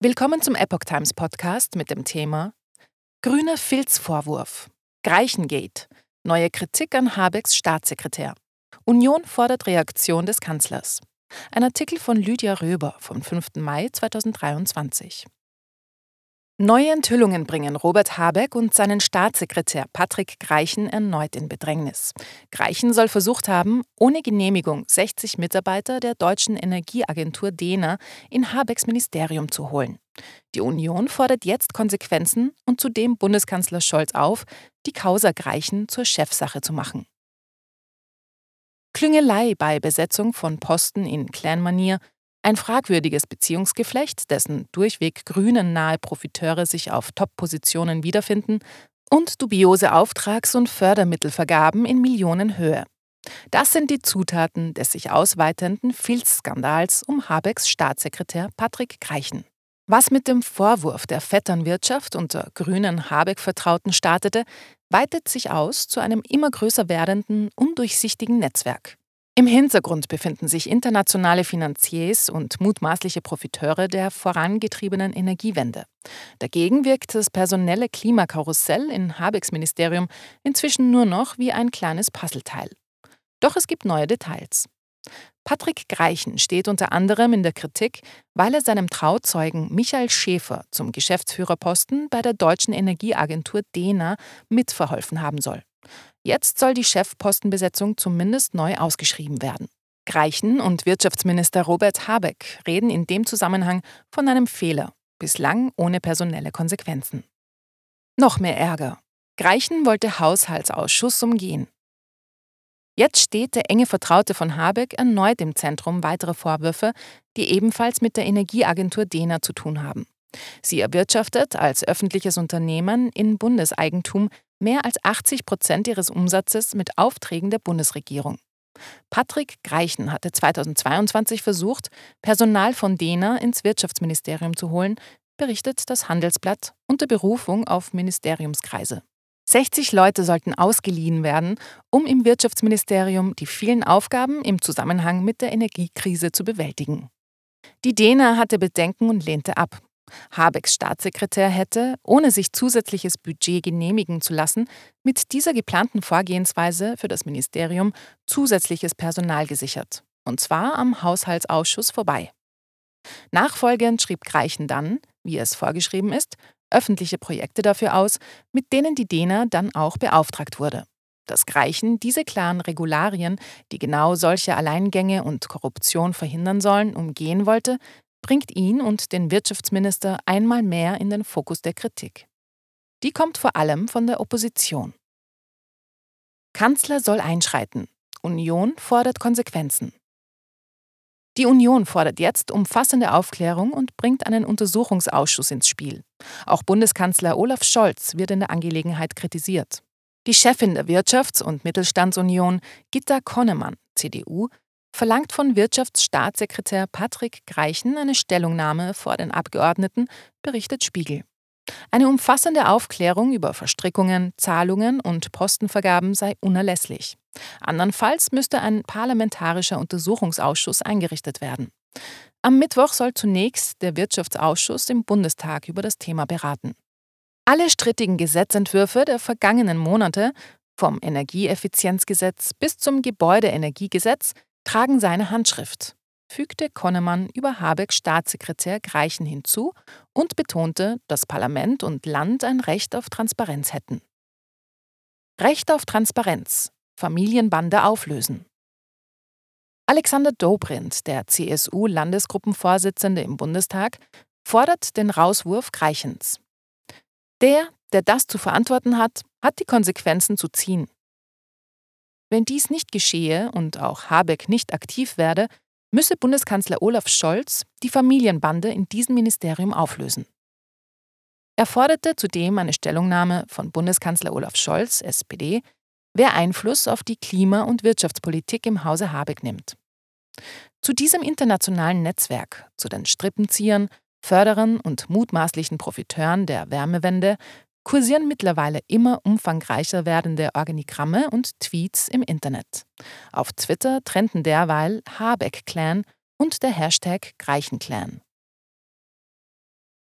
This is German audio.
Willkommen zum Epoch Times Podcast mit dem Thema Grüner Filzvorwurf. Greichengate. Neue Kritik an Habecks Staatssekretär. Union fordert Reaktion des Kanzlers. Ein Artikel von Lydia Röber vom 5. Mai 2023. Neue Enthüllungen bringen Robert Habeck und seinen Staatssekretär Patrick Greichen erneut in Bedrängnis. Greichen soll versucht haben, ohne Genehmigung 60 Mitarbeiter der deutschen Energieagentur DENA in Habecks Ministerium zu holen. Die Union fordert jetzt Konsequenzen und zudem Bundeskanzler Scholz auf, die Causa Greichen zur Chefsache zu machen. Klüngelei bei Besetzung von Posten in Clanmanier ein fragwürdiges Beziehungsgeflecht, dessen durchweg grünen nahe Profiteure sich auf Top-Positionen wiederfinden und dubiose Auftrags- und Fördermittelvergaben in Millionenhöhe. Das sind die Zutaten des sich ausweitenden Filzskandals um Habecks Staatssekretär Patrick Greichen. Was mit dem Vorwurf der Vetternwirtschaft unter grünen Habeck-Vertrauten startete, weitet sich aus zu einem immer größer werdenden, undurchsichtigen Netzwerk. Im Hintergrund befinden sich internationale Finanziers und mutmaßliche Profiteure der vorangetriebenen Energiewende. Dagegen wirkt das personelle Klimakarussell in Habecks Ministerium inzwischen nur noch wie ein kleines Puzzleteil. Doch es gibt neue Details. Patrick Greichen steht unter anderem in der Kritik, weil er seinem Trauzeugen Michael Schäfer zum Geschäftsführerposten bei der deutschen Energieagentur DENA mitverholfen haben soll. Jetzt soll die Chefpostenbesetzung zumindest neu ausgeschrieben werden. Greichen und Wirtschaftsminister Robert Habeck reden in dem Zusammenhang von einem Fehler, bislang ohne personelle Konsequenzen. Noch mehr Ärger. Greichen wollte Haushaltsausschuss umgehen. Jetzt steht der enge Vertraute von Habeck erneut im Zentrum weiterer Vorwürfe, die ebenfalls mit der Energieagentur DENA zu tun haben. Sie erwirtschaftet als öffentliches Unternehmen in Bundeseigentum mehr als 80 Prozent ihres Umsatzes mit Aufträgen der Bundesregierung. Patrick Greichen hatte 2022 versucht, Personal von DENA ins Wirtschaftsministerium zu holen, berichtet das Handelsblatt unter Berufung auf Ministeriumskreise. 60 Leute sollten ausgeliehen werden, um im Wirtschaftsministerium die vielen Aufgaben im Zusammenhang mit der Energiekrise zu bewältigen. Die DENA hatte Bedenken und lehnte ab. Habecks Staatssekretär hätte, ohne sich zusätzliches Budget genehmigen zu lassen, mit dieser geplanten Vorgehensweise für das Ministerium zusätzliches Personal gesichert, und zwar am Haushaltsausschuss vorbei. Nachfolgend schrieb Greichen dann, wie es vorgeschrieben ist, öffentliche Projekte dafür aus, mit denen die DENA dann auch beauftragt wurde. Dass Greichen diese klaren Regularien, die genau solche Alleingänge und Korruption verhindern sollen, umgehen wollte, bringt ihn und den Wirtschaftsminister einmal mehr in den Fokus der Kritik. Die kommt vor allem von der Opposition. Kanzler soll einschreiten. Union fordert Konsequenzen. Die Union fordert jetzt umfassende Aufklärung und bringt einen Untersuchungsausschuss ins Spiel. Auch Bundeskanzler Olaf Scholz wird in der Angelegenheit kritisiert. Die Chefin der Wirtschafts- und Mittelstandsunion, Gitta Konnemann, CDU, verlangt von Wirtschaftsstaatssekretär Patrick Greichen eine Stellungnahme vor den Abgeordneten, berichtet Spiegel. Eine umfassende Aufklärung über Verstrickungen, Zahlungen und Postenvergaben sei unerlässlich. Andernfalls müsste ein parlamentarischer Untersuchungsausschuss eingerichtet werden. Am Mittwoch soll zunächst der Wirtschaftsausschuss im Bundestag über das Thema beraten. Alle strittigen Gesetzentwürfe der vergangenen Monate, vom Energieeffizienzgesetz bis zum Gebäudeenergiegesetz, tragen seine Handschrift, fügte Konnemann über Habecks Staatssekretär Greichen hinzu und betonte, dass Parlament und Land ein Recht auf Transparenz hätten. Recht auf Transparenz. Familienbande auflösen. Alexander Dobrindt, der CSU-Landesgruppenvorsitzende im Bundestag, fordert den Rauswurf Greichens. Der, der das zu verantworten hat, hat die Konsequenzen zu ziehen. Wenn dies nicht geschehe und auch Habeck nicht aktiv werde, müsse Bundeskanzler Olaf Scholz die Familienbande in diesem Ministerium auflösen. Er forderte zudem eine Stellungnahme von Bundeskanzler Olaf Scholz, SPD, wer Einfluss auf die Klima- und Wirtschaftspolitik im Hause Habeck nimmt. Zu diesem internationalen Netzwerk, zu den Strippenziehern, Förderern und mutmaßlichen Profiteuren der Wärmewende kursieren mittlerweile immer umfangreicher werdende Organigramme und Tweets im Internet. Auf Twitter trennten derweil Habeck-Clan und der Hashtag Greichen-Clan.